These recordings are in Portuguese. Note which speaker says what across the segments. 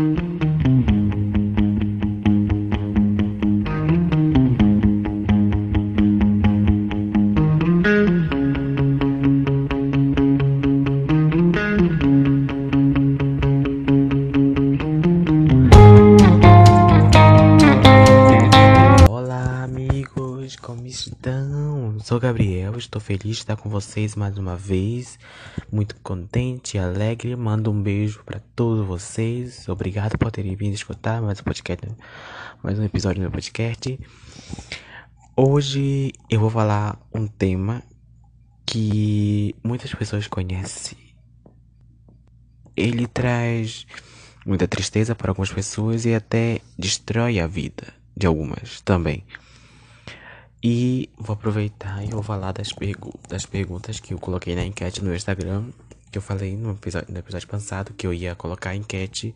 Speaker 1: Sou estou feliz de estar com vocês mais uma vez, muito contente alegre. Mando um beijo para todos vocês. Obrigado por terem vindo escutar mais um podcast, mais um episódio do meu podcast. Hoje eu vou falar um tema que muitas pessoas conhecem. Ele traz muita tristeza para algumas pessoas e até destrói a vida de algumas também. E vou aproveitar e vou falar das, pergu das perguntas que eu coloquei na enquete no Instagram. Que eu falei no episódio, no episódio passado que eu ia colocar a enquete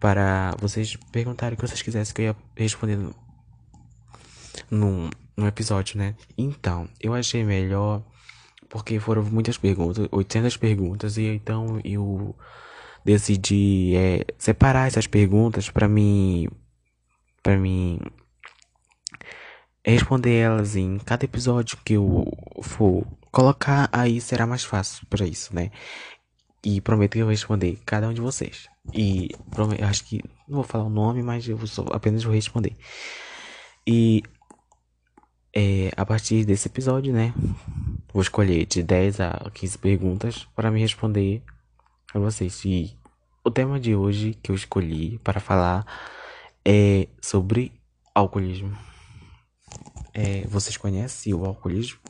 Speaker 1: para vocês perguntarem o que vocês quisessem que eu ia responder no, no, no episódio, né? Então, eu achei melhor porque foram muitas perguntas, 800 perguntas, e então eu decidi é, separar essas perguntas para mim. para mim responder elas em cada episódio que eu for colocar, aí será mais fácil para isso, né? E prometo que eu vou responder cada um de vocês. E prometo, acho que não vou falar o nome, mas eu só, apenas vou responder. E é, a partir desse episódio, né? Vou escolher de 10 a 15 perguntas para me responder a vocês. E o tema de hoje que eu escolhi para falar é sobre alcoolismo. É, vocês conhecem o alcoolismo?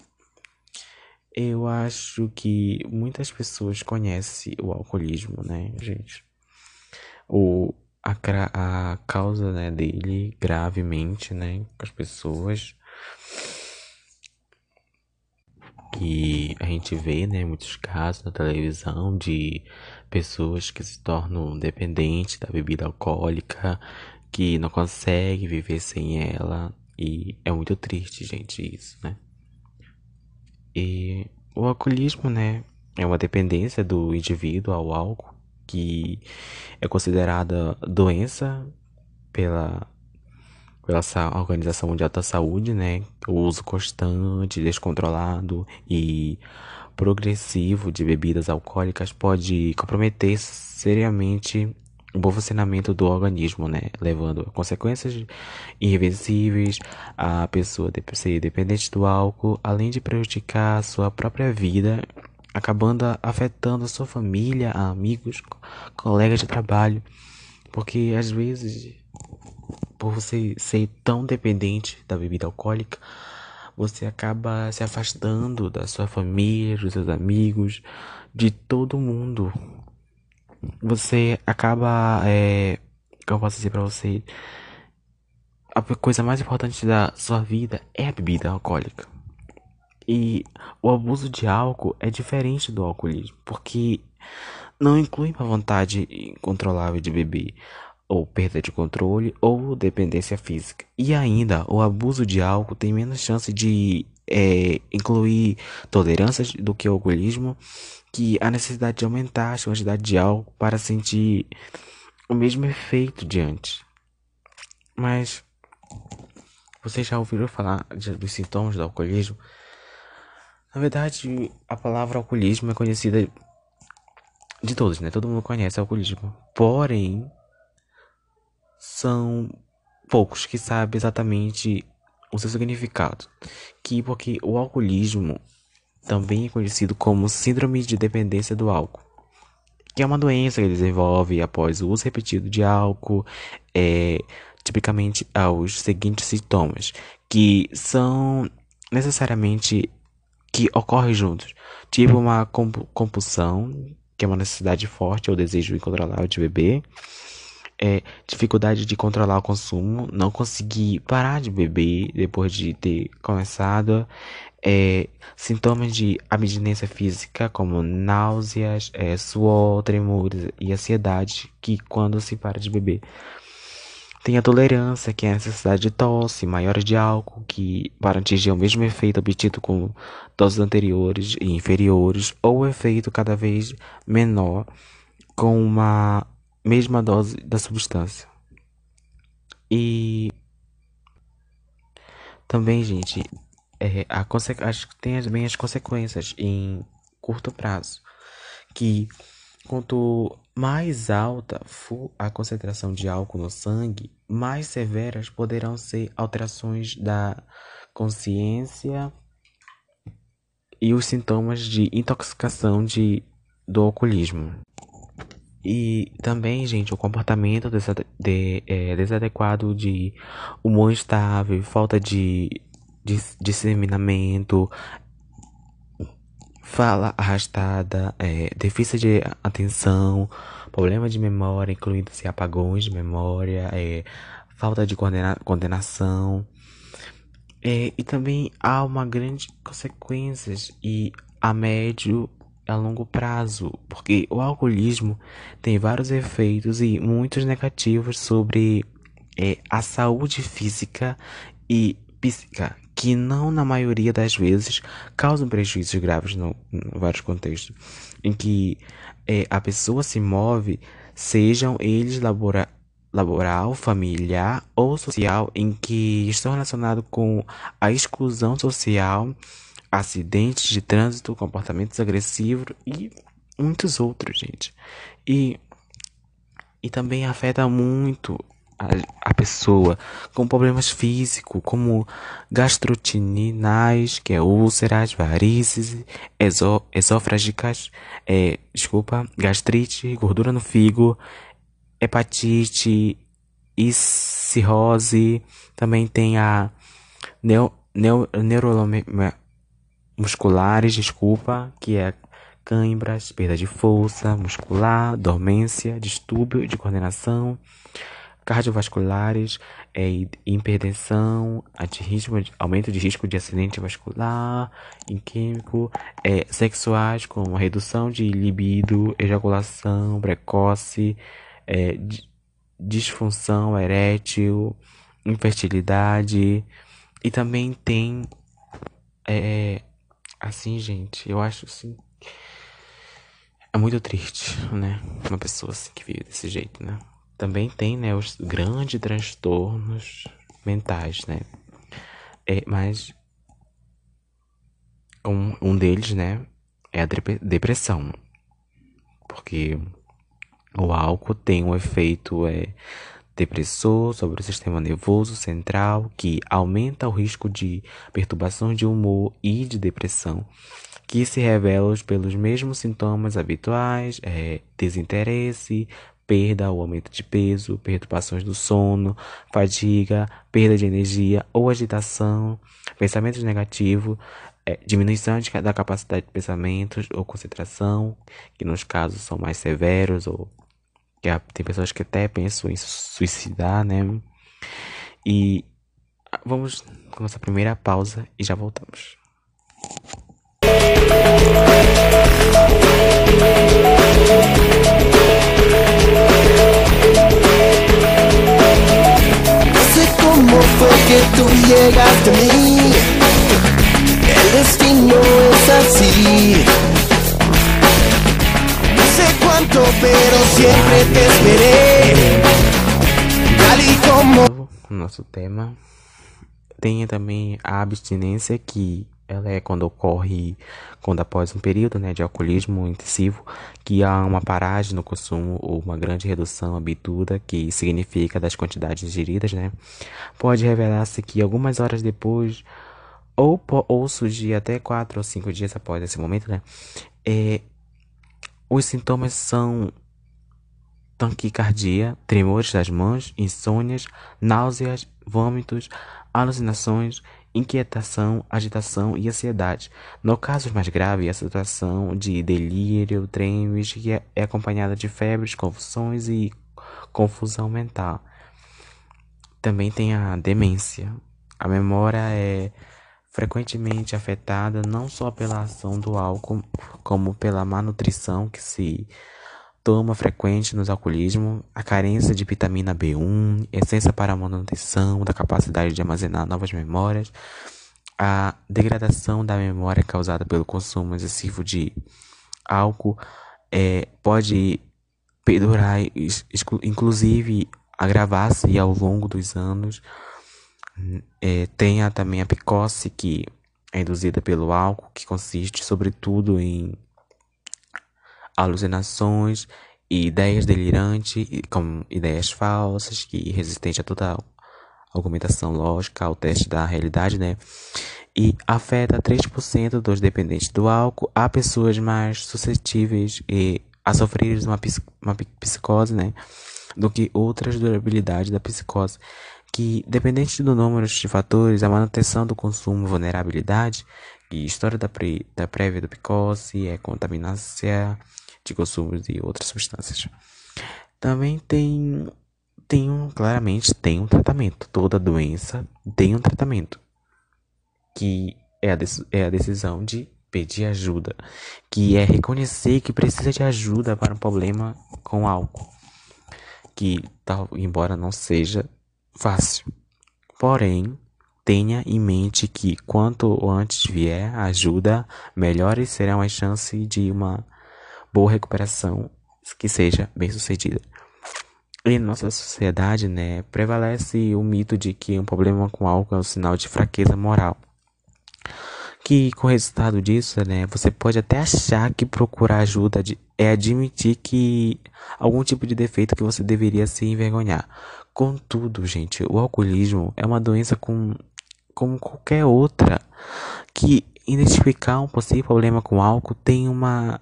Speaker 1: Eu acho que muitas pessoas conhecem o alcoolismo, né, gente? O, a, a causa né, dele gravemente, né, com as pessoas. E a gente vê, né, muitos casos na televisão de pessoas que se tornam dependentes da bebida alcoólica, que não conseguem viver sem ela, e é muito triste, gente, isso, né? E o alcoolismo, né, é uma dependência do indivíduo ao álcool que é considerada doença pela pela Organização Mundial da Saúde, né? O uso constante, descontrolado e progressivo de bebidas alcoólicas pode comprometer seriamente o bom funcionamento do organismo, né? Levando a consequências irreversíveis a pessoa ser dependente do álcool, além de prejudicar a sua própria vida, acabando afetando a sua família, amigos, colegas de trabalho. Porque às vezes, por você ser tão dependente da bebida alcoólica, você acaba se afastando da sua família, dos seus amigos, de todo mundo você acaba. É, eu posso dizer pra você? A coisa mais importante da sua vida é a bebida alcoólica. E o abuso de álcool é diferente do alcoolismo, porque não inclui uma vontade incontrolável de beber, ou perda de controle, ou dependência física. E ainda, o abuso de álcool tem menos chance de é, incluir tolerâncias do que o alcoolismo que a necessidade de aumentar a quantidade de álcool para sentir o mesmo efeito de antes. Mas vocês já ouviram falar dos sintomas do alcoolismo? Na verdade, a palavra alcoolismo é conhecida de todos, né? Todo mundo conhece alcoolismo. Porém, são poucos que sabem exatamente o seu significado. Que porque o alcoolismo também é conhecido como Síndrome de Dependência do Álcool, que é uma doença que desenvolve após o uso repetido de álcool, é, tipicamente aos seguintes sintomas, que são necessariamente que ocorrem juntos, tipo uma compulsão, que é uma necessidade forte ou desejo incontrolável de beber, é, dificuldade de controlar o consumo, não conseguir parar de beber depois de ter começado, é, sintomas de abstinência física, como náuseas, é, suor, tremores e ansiedade, que quando se para de beber. Tem a tolerância, que é a necessidade de tosse, maiores de álcool, que para atingir o mesmo efeito obtido com doses anteriores e inferiores, ou efeito cada vez menor, com uma mesma dose da substância. E também, gente, é, a acho que tem também as consequências em curto prazo, que quanto mais alta for a concentração de álcool no sangue, mais severas poderão ser alterações da consciência e os sintomas de intoxicação de, do alcoolismo. E também, gente, o comportamento desade de, é, desadequado de humor instável, falta de, de disseminamento, fala arrastada, é, déficit de atenção, problema de memória, incluindo-se apagões de memória, é, falta de coordena coordenação. É, e também há uma grande consequências e a médio a longo prazo, porque o alcoolismo tem vários efeitos e muitos negativos sobre é, a saúde física e psíquica, que não na maioria das vezes causam prejuízos graves no, em vários contextos, em que é, a pessoa se move, sejam eles labora, laboral, familiar ou social, em que estão relacionados com a exclusão social acidentes de trânsito, comportamentos agressivos e muitos outros, gente. E, e também afeta muito a, a pessoa com problemas físicos, como gastrotinais, que é úlceras, varizes, exo, esofrágicas, é, desculpa, gastrite, gordura no fígado, hepatite e cirrose. Também tem a neo, neo, musculares, desculpa, que é cãibras, perda de força muscular, dormência, distúrbio de coordenação, cardiovasculares, é, hipertensão, aumento de risco de acidente vascular, químico, é, sexuais, como redução de libido, ejaculação precoce, é, disfunção erétil, infertilidade, e também tem é, Assim, gente, eu acho assim. É muito triste, né? Uma pessoa assim que vive desse jeito, né? Também tem, né, os grandes transtornos mentais, né? É, mas um, um deles, né, é a depressão. Porque o álcool tem um efeito é, depressor sobre o sistema nervoso central, que aumenta o risco de perturbação de humor e de depressão, que se revelam pelos mesmos sintomas habituais, é, desinteresse, perda ou aumento de peso, perturbações do sono, fadiga, perda de energia ou agitação, pensamentos negativos, é, diminuição de, da capacidade de pensamentos ou concentração, que nos casos são mais severos ou que tem pessoas que até pensam em suicidar, né? E vamos com nossa primeira pausa e já voltamos. Cómo fue que tú llegaste a mí. El destino es así. Tanto, pero siempre te esperé. Como. Nosso tema. Tem também a abstinência, que ela é quando ocorre quando após um período né, de alcoolismo intensivo, que há uma paragem no consumo ou uma grande redução habituda, que significa das quantidades ingeridas, né? Pode revelar-se que algumas horas depois, ou, ou surgir até quatro ou cinco dias após esse momento, né? É, os sintomas são taquicardia, tremores das mãos, insônias, náuseas, vômitos, alucinações, inquietação, agitação e ansiedade. No caso mais grave, a situação de delírio, tremes, que é, é acompanhada de febres, convulsões e confusão mental. Também tem a demência. A memória é frequentemente afetada não só pela ação do álcool, como pela má nutrição que se toma frequente nos alcoolismos, a carência de vitamina B1, essência para a manutenção da capacidade de armazenar novas memórias, a degradação da memória causada pelo consumo excessivo de álcool é, pode perdurar, inclusive agravar-se ao longo dos anos. É, tenha também a picose, que é induzida pelo álcool, que consiste sobretudo em alucinações e ideias delirantes, como ideias falsas, que resistente a toda argumentação lógica, ao teste da realidade, né? E afeta 3% dos dependentes do álcool a pessoas mais suscetíveis e a sofrer uma, uma psicose, né? Do que outras durabilidades da psicose que, dependente do número de fatores, a manutenção do consumo, vulnerabilidade e história da, pré, da prévia do picose, é contaminação de consumo de outras substâncias. Também tem, tem um, claramente tem um tratamento. Toda doença tem um tratamento. Que é a, é a decisão de pedir ajuda. Que é reconhecer que precisa de ajuda para um problema com álcool. Que, embora não seja fácil. Porém, tenha em mente que quanto antes vier ajuda, melhores serão as chances de uma boa recuperação que seja bem sucedida. Em nossa sociedade, né, prevalece o mito de que um problema com álcool é um sinal de fraqueza moral. Que com o resultado disso, né, você pode até achar que procurar ajuda é admitir que algum tipo de defeito que você deveria se envergonhar. Contudo, gente, o alcoolismo é uma doença com, como qualquer outra que identificar um possível problema com álcool tem uma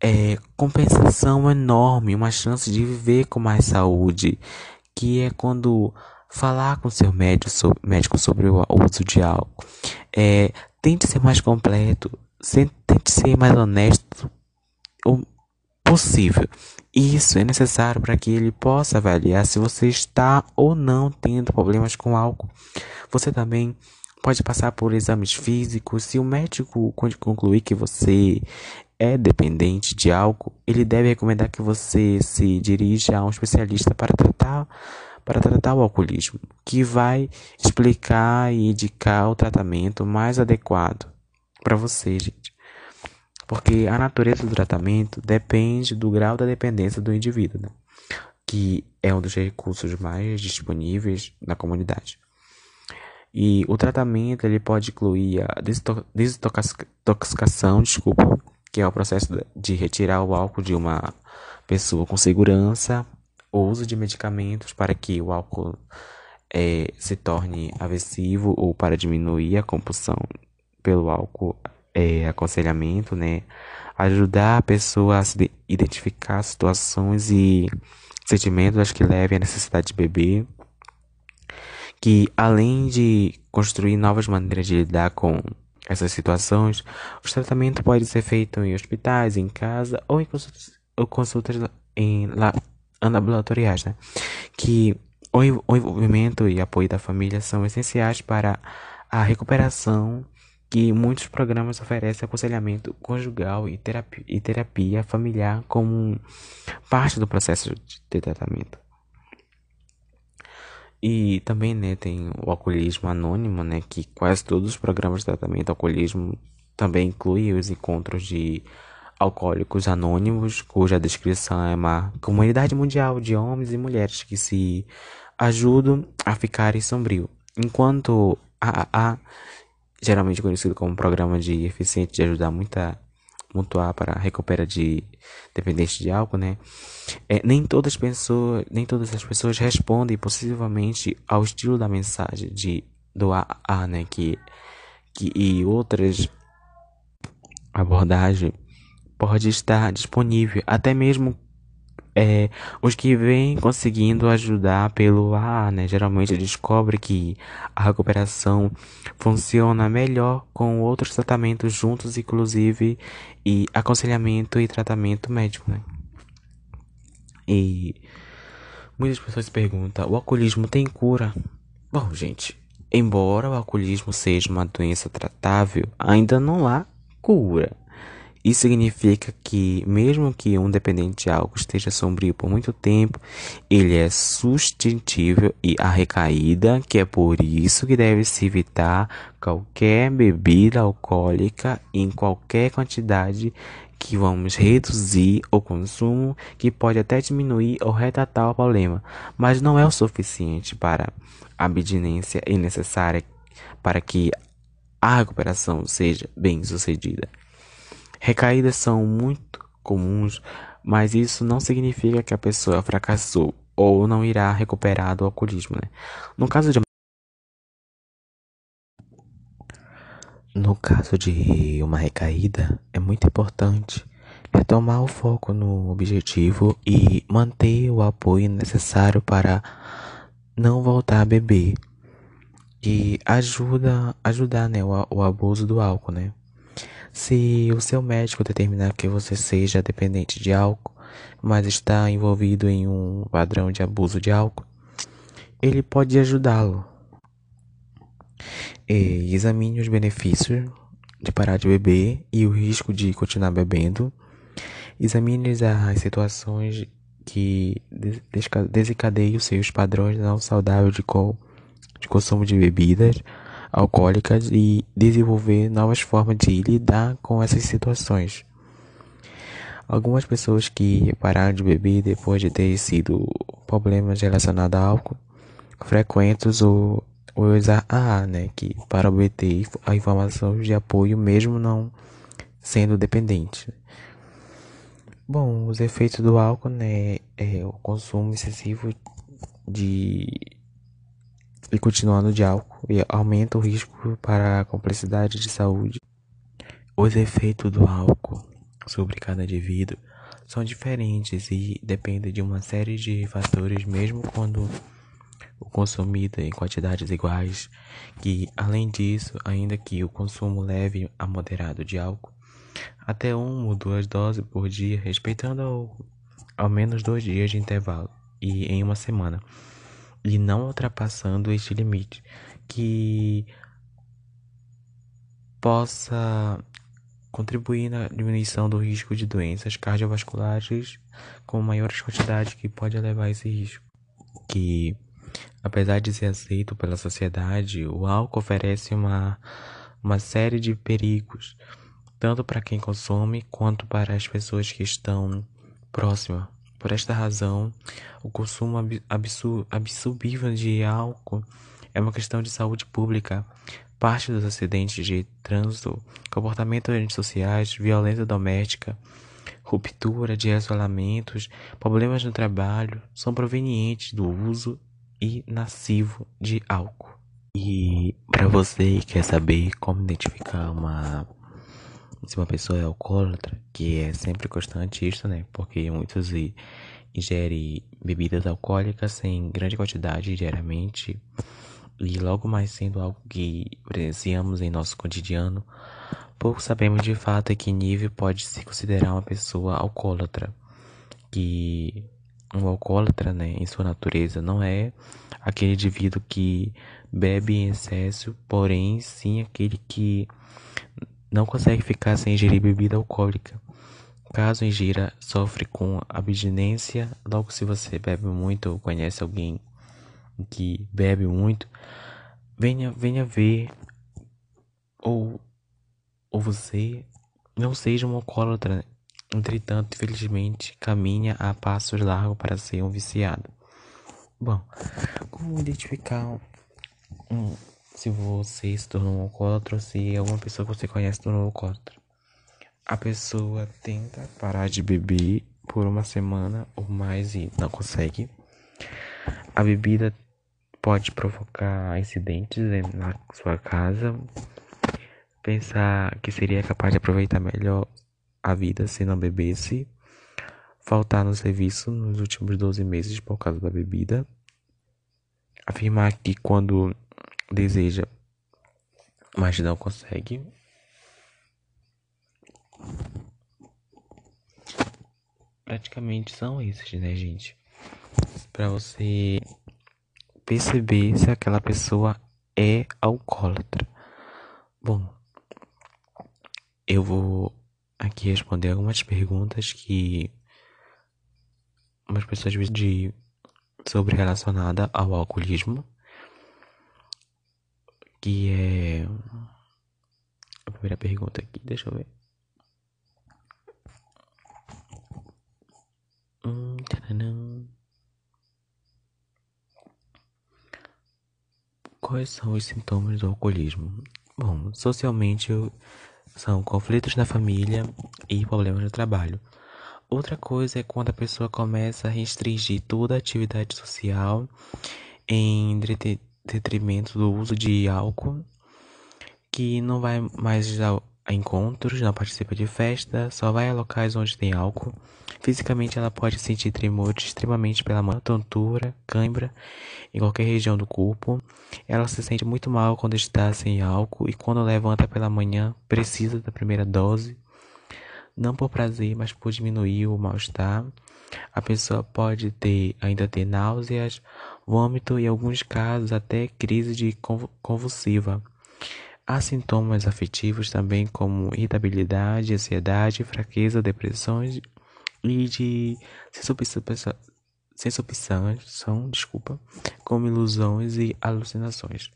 Speaker 1: é, compensação enorme, uma chance de viver com mais saúde, que é quando falar com seu médico, sobre, médico sobre o uso de álcool. É, tente ser mais completo, tente ser mais honesto possível. Isso é necessário para que ele possa avaliar se você está ou não tendo problemas com álcool. Você também pode passar por exames físicos. Se o médico concluir que você é dependente de álcool, ele deve recomendar que você se dirija a um especialista para tratar para tratar o alcoolismo, que vai explicar e indicar o tratamento mais adequado para você, gente. Porque a natureza do tratamento depende do grau da dependência do indivíduo, né? que é um dos recursos mais disponíveis na comunidade. E o tratamento ele pode incluir a desintoxicação, desculpa, que é o processo de retirar o álcool de uma pessoa com segurança, o uso de medicamentos para que o álcool é, se torne aversivo ou para diminuir a compulsão pelo álcool, é, aconselhamento, né? Ajudar a pessoa a se identificar situações e sentimentos que levem à necessidade de beber. Que além de construir novas maneiras de lidar com essas situações, o tratamento pode ser feito em hospitais, em casa ou em consultas, ou consultas em ambulatoriais, né? Que o envolvimento e apoio da família são essenciais para a recuperação que muitos programas oferecem aconselhamento conjugal e terapia, e terapia familiar como parte do processo de tratamento. E também, né, tem o alcoolismo anônimo, né, que quase todos os programas de tratamento do alcoolismo também incluem os encontros de alcoólicos anônimos, cuja descrição é uma comunidade mundial de homens e mulheres que se ajudam a ficarem sombrio. Enquanto a AA, geralmente conhecido como programa de eficiente de ajudar muita mutuar para recuperar de dependente de álcool, né? É, nem todas as pessoas, nem todas as pessoas respondem possivelmente ao estilo da mensagem de do AA, né? Que, que e outras abordagens pode estar disponível até mesmo é, os que vêm conseguindo ajudar pelo AA, né? Geralmente descobre que a recuperação funciona melhor com outros tratamentos juntos, inclusive e aconselhamento e tratamento médico, né? E muitas pessoas perguntam: o alcoolismo tem cura? Bom, gente, embora o alcoolismo seja uma doença tratável, ainda não há cura. Isso significa que, mesmo que um dependente de álcool esteja sombrio por muito tempo, ele é suscetível e a recaída, que é por isso que deve se evitar qualquer bebida alcoólica em qualquer quantidade que vamos reduzir o consumo, que pode até diminuir ou retratar o problema, mas não é o suficiente para a abstinência necessária para que a recuperação seja bem sucedida. Recaídas são muito comuns, mas isso não significa que a pessoa fracassou ou não irá recuperar do alcoolismo. Né? No caso de No caso de uma recaída, é muito importante retomar o foco no objetivo e manter o apoio necessário para não voltar a beber. E ajuda, ajudar, né, o, o abuso do álcool, né? Se o seu médico determinar que você seja dependente de álcool, mas está envolvido em um padrão de abuso de álcool, ele pode ajudá-lo examine os benefícios de parar de beber e o risco de continuar bebendo. Examine as situações que desencadeiam seus padrões não saudáveis de, co de consumo de bebidas alcoólicas e desenvolver novas formas de lidar com essas situações. Algumas pessoas que pararam de beber depois de ter sido problemas relacionados a álcool frequentes ou ou usar a né, que para obter a informação de apoio mesmo não sendo dependente. Bom, os efeitos do álcool, né, é o consumo excessivo de e continuando de álcool e aumenta o risco para a complexidade de saúde. Os efeitos do álcool sobre cada indivíduo são diferentes e dependem de uma série de fatores, mesmo quando o consumido em quantidades iguais, que, além disso, ainda que o consumo leve a moderado de álcool, até uma ou duas doses por dia, respeitando ao, ao menos dois dias de intervalo e em uma semana, e não ultrapassando este limite, que possa contribuir na diminuição do risco de doenças cardiovasculares com maiores quantidades que pode elevar esse risco, que Apesar de ser aceito pela sociedade, o álcool oferece uma, uma série de perigos, tanto para quem consome quanto para as pessoas que estão próximas. Por esta razão, o consumo absurdo de álcool é uma questão de saúde pública. Parte dos acidentes de trânsito, comportamentos antissociais, violência doméstica, ruptura de relacionamentos, problemas no trabalho são provenientes do uso e nocivo de álcool. E para você que quer saber como identificar uma se uma pessoa é alcoólatra, que é sempre constante isso, né? Porque muitos ingerem bebidas alcoólicas em grande quantidade diariamente e logo mais sendo algo que presenciamos em nosso cotidiano, pouco sabemos de fato a que nível pode se considerar uma pessoa alcoólatra, que um alcoólatra, né, em sua natureza, não é aquele indivíduo que bebe em excesso, porém sim aquele que não consegue ficar sem ingerir bebida alcoólica. Caso ingira, sofre com abstinência, logo se você bebe muito ou conhece alguém que bebe muito, venha, venha ver ou, ou você não seja um alcoólatra, Entretanto, infelizmente, caminha a passos largos para ser um viciado. Bom, como identificar um, se você se tornou um alcoólatra ou se alguma pessoa que você conhece se tornou um alcoólatra? A pessoa tenta parar de beber por uma semana ou mais e não consegue. A bebida pode provocar incidentes na sua casa. Pensar que seria capaz de aproveitar melhor a vida se não bebesse, faltar no serviço nos últimos 12 meses por causa da bebida, afirmar que quando deseja, mas não consegue. Praticamente são esses, né, gente? Para você perceber se aquela pessoa é alcoólatra. Bom, eu vou aqui responder algumas perguntas que umas pessoas de sobre relacionada ao alcoolismo, que é a primeira pergunta aqui, deixa eu ver. Quais são os sintomas do alcoolismo? Bom, socialmente são conflitos na família e problemas no trabalho. Outra coisa é quando a pessoa começa a restringir toda a atividade social em detrimento do uso de álcool, que não vai mais a encontros, não participa de festa, só vai a locais onde tem álcool. Fisicamente ela pode sentir tremores extremamente pela manhã, tontura, cãibra em qualquer região do corpo. Ela se sente muito mal quando está sem álcool e quando levanta pela manhã precisa da primeira dose não por prazer, mas por diminuir o mal-estar. A pessoa pode ter ainda ter náuseas, vômito e, em alguns casos, até crise de convulsiva. Há sintomas afetivos também como irritabilidade, ansiedade, fraqueza, depressões e de sensação, desculpa, como ilusões e alucinações.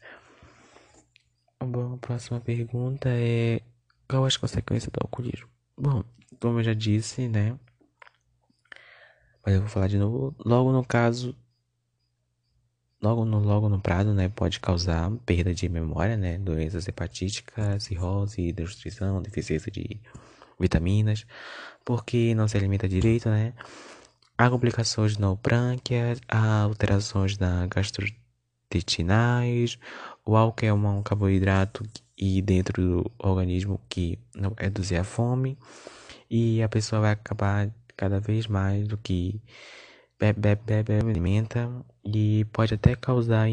Speaker 1: Bom, a próxima pergunta é qual as consequências do alcoolismo? Bom, como eu já disse, né? Mas eu vou falar de novo. Logo no caso, logo no, logo no prado, né? Pode causar perda de memória, né? Doenças hepatíticas, cirrose, desnutrição, deficiência de vitaminas, porque não se alimenta direito, né? Há complicações no prânquia, há alterações na gastrointestinais, o álcool é um carboidrato e dentro do organismo que não reduzir a fome e a pessoa vai acabar cada vez mais do que bebe, bebe, bebe, alimenta e pode até causar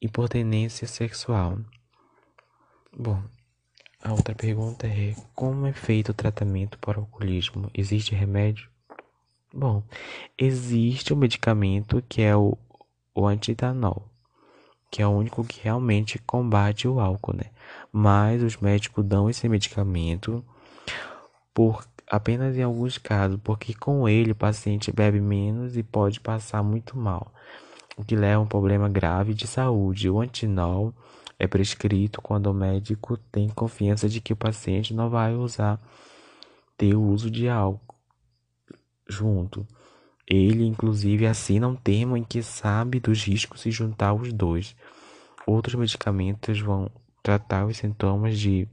Speaker 1: impotência sexual. Bom, a outra pergunta é como é feito o tratamento para o alcoolismo? Existe remédio? Bom, existe um medicamento que é o, o antitanol que é o único que realmente combate o álcool, né? Mas os médicos dão esse medicamento por apenas em alguns casos, porque com ele o paciente bebe menos e pode passar muito mal, o que leva a um problema grave de saúde. O antinol é prescrito quando o médico tem confiança de que o paciente não vai usar ter o uso de álcool junto. Ele, inclusive, assina um termo em que sabe dos riscos se juntar os dois. Outros medicamentos vão tratar os sintomas de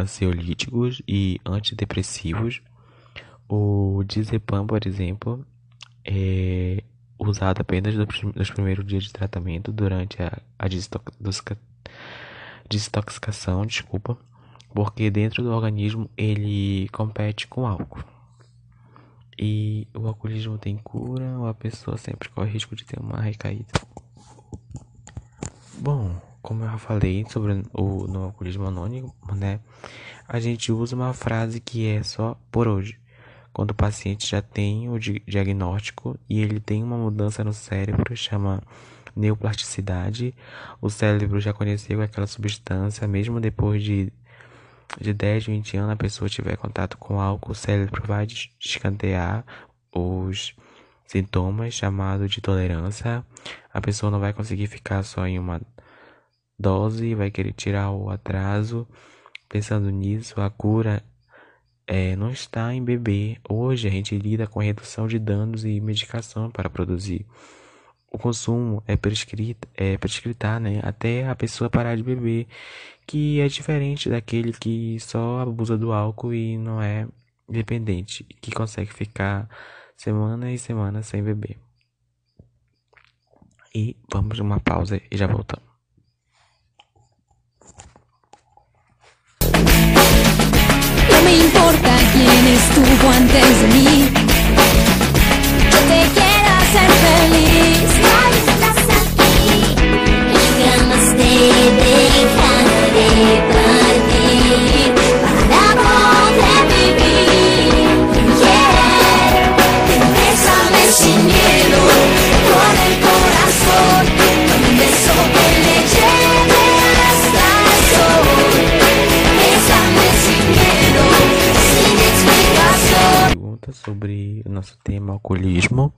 Speaker 1: ansiolíticos e antidepressivos. O diazepam, por exemplo, é usado apenas nos primeiros dias de tratamento durante a, a desintoxicação, desculpa, porque dentro do organismo ele compete com álcool. E o alcoolismo tem cura ou a pessoa sempre corre risco de ter uma recaída? Bom, como eu já falei sobre o no alcoolismo anônimo, né? A gente usa uma frase que é só por hoje. Quando o paciente já tem o diagnóstico e ele tem uma mudança no cérebro, chama neoplasticidade, o cérebro já conheceu aquela substância mesmo depois de de 10, 20 anos a pessoa tiver contato com álcool, o cérebro vai descantear os sintomas chamados de tolerância. A pessoa não vai conseguir ficar só em uma dose, vai querer tirar o atraso. Pensando nisso, a cura é, não está em beber. Hoje a gente lida com redução de danos e medicação para produzir. O consumo é prescrito, é prescritar, né, até a pessoa parar de beber que é diferente daquele que só abusa do álcool e não é dependente, que consegue ficar semana e semana sem beber. E vamos uma pausa e já voltamos.
Speaker 2: importa quién estuvo antes de mí. Yo te quiero hacer feliz. Hoy estás aquí y jamás te dejaré partir para poder vivir. Yeah, bésame sin miedo con el corazón, con un beso.
Speaker 1: Sobre o nosso tema alcoolismo.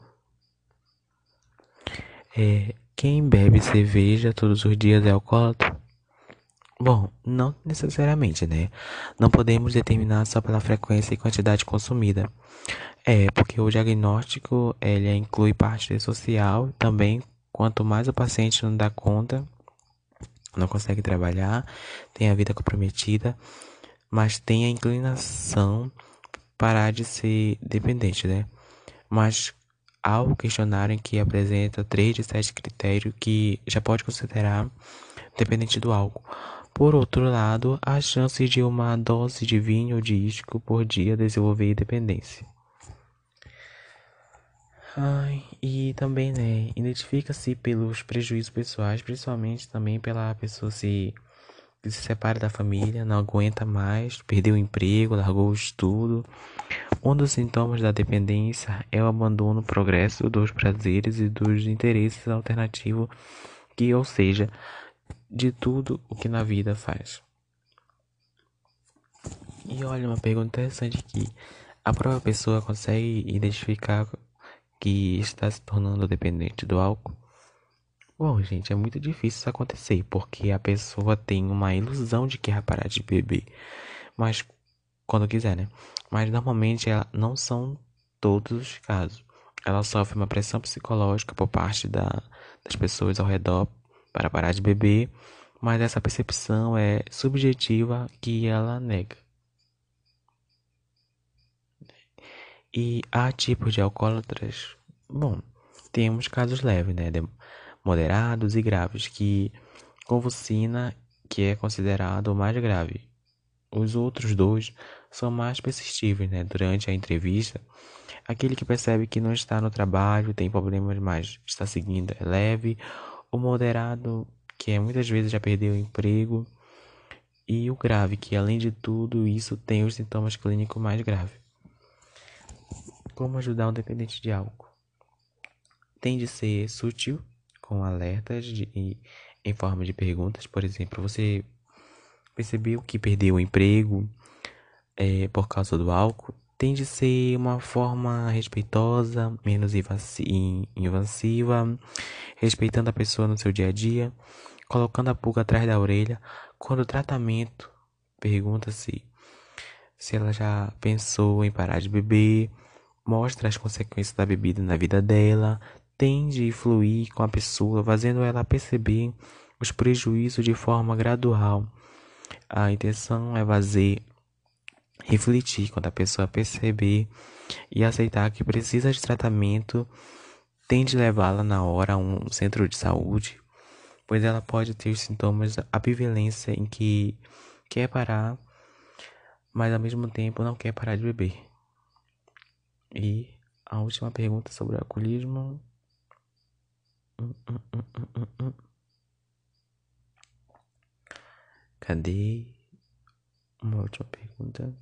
Speaker 1: É, quem bebe cerveja todos os dias é alcoólatra? Bom, não necessariamente, né? Não podemos determinar só pela frequência e quantidade consumida. É, porque o diagnóstico, ele inclui parte social também. Quanto mais o paciente não dá conta, não consegue trabalhar, tem a vida comprometida, mas tem a inclinação parar de ser dependente, né? Mas há o questionário que apresenta três de sete critérios que já pode considerar dependente do álcool. Por outro lado, a chance de uma dose de vinho ou disco por dia desenvolver dependência. E também, né, identifica-se pelos prejuízos pessoais, principalmente também pela pessoa se, se separa da família, não aguenta mais, perdeu o emprego, largou o estudo. Um dos sintomas da dependência é o abandono, progresso dos prazeres e dos interesses alternativos, que, ou seja, de tudo o que na vida faz. E olha, uma pergunta interessante aqui. A própria pessoa consegue identificar que está se tornando dependente do álcool? Bom, gente, é muito difícil isso acontecer, porque a pessoa tem uma ilusão de que vai parar de beber, mas quando quiser, né? Mas normalmente ela, não são todos os casos. Ela sofre uma pressão psicológica por parte da, das pessoas ao redor para parar de beber, mas essa percepção é subjetiva que ela nega. E há tipos de alcoólatras? Bom, temos casos leves, né? Moderados e graves, que convulsina, que é considerado o mais grave. Os outros dois são mais persistíveis, né? Durante a entrevista, aquele que percebe que não está no trabalho, tem problemas, mas está seguindo, é leve. O moderado, que é muitas vezes já perdeu o emprego. E o grave, que além de tudo isso tem os sintomas clínicos mais graves. Como ajudar um dependente de álcool? Tem de ser sutil, com alertas de, em forma de perguntas. Por exemplo, você percebeu que perdeu o emprego é, por causa do álcool? Tem de ser uma forma respeitosa, menos invasiva, respeitando a pessoa no seu dia a dia, colocando a pulga atrás da orelha. Quando o tratamento, pergunta-se se ela já pensou em parar de beber mostra as consequências da bebida na vida dela, tende a fluir com a pessoa, fazendo ela perceber os prejuízos de forma gradual. A intenção é fazer refletir quando a pessoa perceber e aceitar que precisa de tratamento, tende a levá-la na hora a um centro de saúde, pois ela pode ter sintomas da ambivalência em que quer parar, mas ao mesmo tempo não quer parar de beber. E a última pergunta sobre o alcoolismo. Hum, hum, hum, Cadê? Uma última pergunta.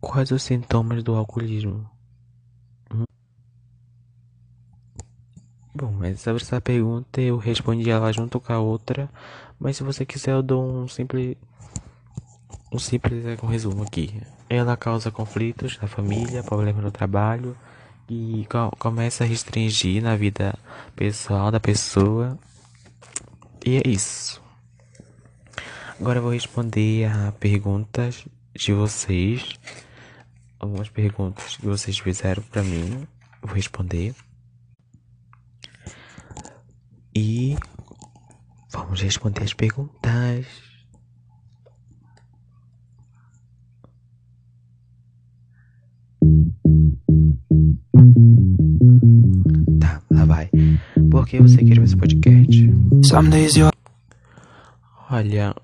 Speaker 1: Quais os sintomas do alcoolismo? Bom, mas sobre essa pergunta eu respondi ela junto com a outra. Mas se você quiser eu dou um simples. Um simples é, um resumo aqui. Ela causa conflitos na família, problemas no trabalho e começa a restringir na vida pessoal da pessoa. E é isso. Agora eu vou responder a perguntas de vocês. Algumas perguntas que vocês fizeram para mim. Vou responder. E vamos responder as perguntas. Por que você quer esse podcast? Olha,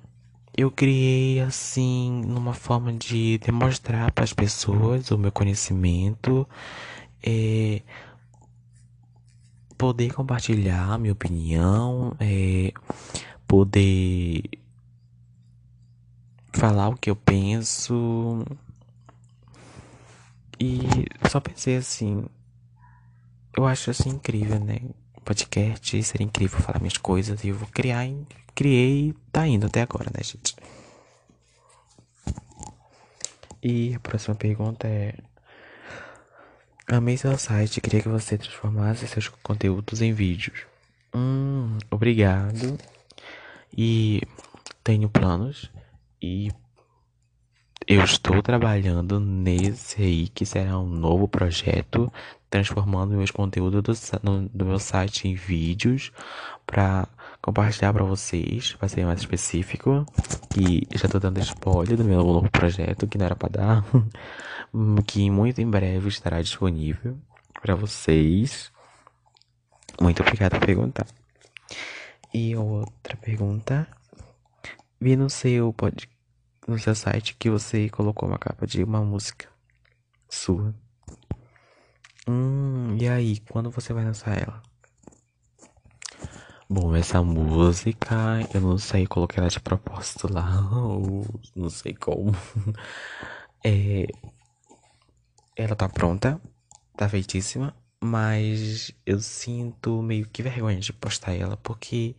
Speaker 1: eu criei assim numa forma de demonstrar para as pessoas o meu conhecimento, é, poder compartilhar minha opinião, é, poder falar o que eu penso. E só pensei assim, eu acho assim incrível, né? Podcast seria incrível falar minhas coisas e eu vou criar, criei tá indo até agora, né, gente? E a próxima pergunta é: Amei seu site, queria que você transformasse seus conteúdos em vídeos. Hum, obrigado. E tenho planos e eu estou trabalhando nesse aí que será um novo projeto, transformando meus conteúdos do, do meu site em vídeos para compartilhar para vocês. Vai ser mais específico, que já tô dando spoiler do meu novo projeto, que não era para dar, que muito em breve estará disponível para vocês. Muito obrigado por perguntar. E outra pergunta. Vi no seu podcast no seu site que você colocou uma capa de uma música sua. Hum, e aí, quando você vai lançar ela? Bom, essa música, eu não sei, coloquei ela de propósito lá, ou não sei como. É, ela tá pronta, tá feitíssima, mas eu sinto meio que vergonha de postar ela, porque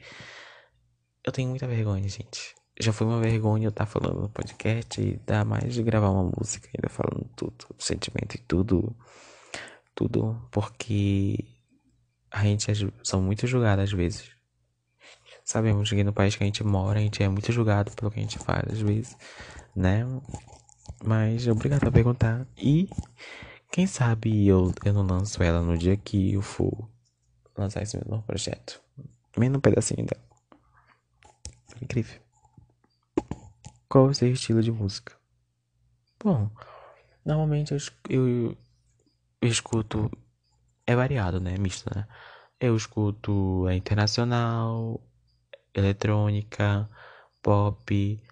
Speaker 1: eu tenho muita vergonha, gente já foi uma vergonha eu estar tá falando no podcast e dar mais de gravar uma música, ainda falando tudo, sentimento e tudo, tudo, porque a gente é, são muito julgados às vezes. Sabemos que no país que a gente mora, a gente é muito julgado pelo que a gente faz às vezes, né? Mas obrigado por perguntar. E quem sabe eu, eu não lanço ela no dia que eu for lançar esse meu novo projeto. Menos um pedacinho dela. Incrível. Qual é o seu estilo de música? Bom, normalmente eu, eu, eu escuto. É variado, né? Misto, né? Eu escuto é internacional, eletrônica, pop,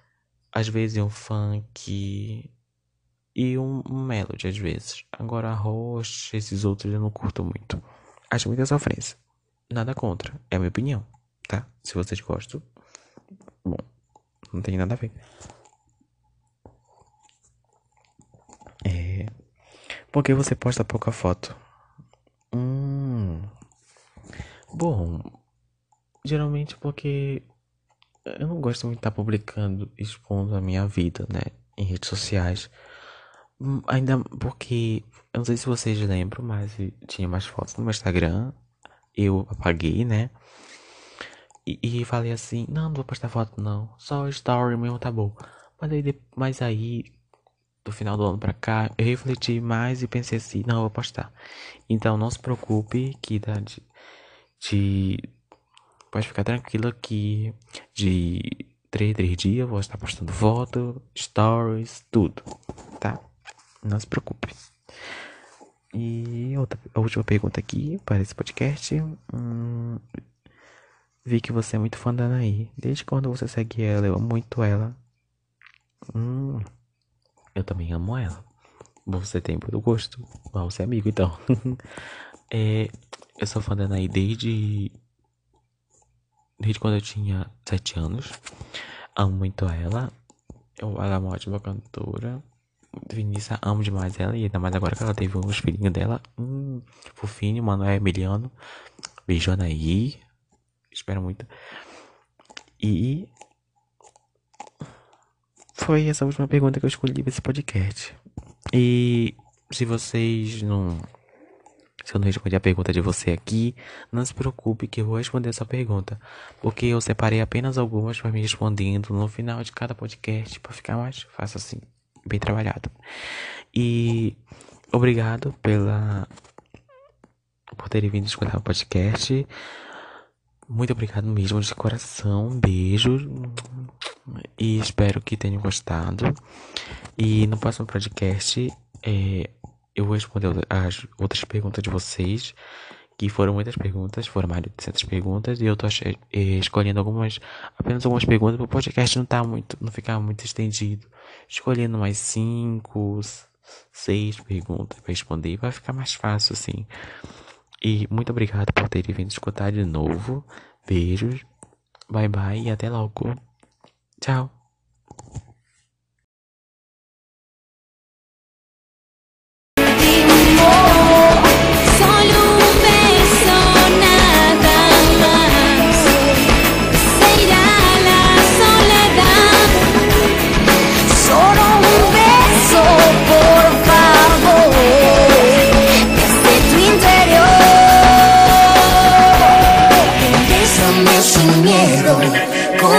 Speaker 1: às vezes um funk e um, melody às vezes. Agora rocha, esses outros eu não curto muito. Acho muita sofrência. Nada contra, é a minha opinião, tá? Se vocês gostam, bom, não tem nada a ver. É. Porque você posta pouca foto? Hum. Bom, geralmente porque eu não gosto muito de estar publicando, expondo a minha vida, né, em redes sociais. Hum, ainda porque, eu não sei se vocês lembram, mas tinha mais fotos no meu Instagram. Eu apaguei, né? E, e falei assim, não, não vou postar foto não, só story mesmo tá bom. Mas aí, mas aí do final do ano pra cá, eu refleti mais e pensei assim, não, vou postar. Então não se preocupe que dá de, de pode ficar tranquila que de três, três dias eu vou estar postando foto, stories, tudo, tá? Não se preocupe. E outra, a última pergunta aqui para esse podcast. Hum, vi que você é muito fã da Anaí. Desde quando você segue ela? Eu amo muito ela. Hum. Eu também amo ela. Você tem muito gosto. Vamos é amigo, então. é, eu sou fã da Anaí desde. Desde quando eu tinha sete anos. Amo muito ela. Eu, ela é uma ótima cantora. Vinícius, amo demais ela. E ainda mais agora que ela teve uns filhinhos dela. Hum, fofinho, Manuel Emiliano. Beijo, Anaí. Espero muito. E foi essa última pergunta que eu escolhi para esse podcast. E se vocês não. Se eu não respondi a pergunta de você aqui, não se preocupe que eu vou responder essa pergunta. Porque eu separei apenas algumas para me respondendo no final de cada podcast para ficar mais fácil assim, bem trabalhado. E obrigado pela por terem vindo escutar o podcast. Muito obrigado mesmo de coração. Beijo. E espero que tenham gostado. E no próximo podcast, é, eu vou responder as outras perguntas de vocês. Que foram muitas perguntas, foram mais de 200 perguntas. E eu tô é, escolhendo algumas, apenas algumas perguntas para o podcast não tá muito, não ficar muito estendido. Escolhendo mais cinco, seis perguntas para responder. Vai ficar mais fácil assim. E muito obrigado por terem vindo escutar de novo. Beijos. Bye bye e até logo. Tchau.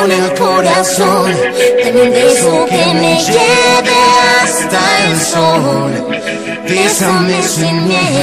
Speaker 2: Con corazón. Dame un beso que me lleve hasta el sol. Bésame sin miedo.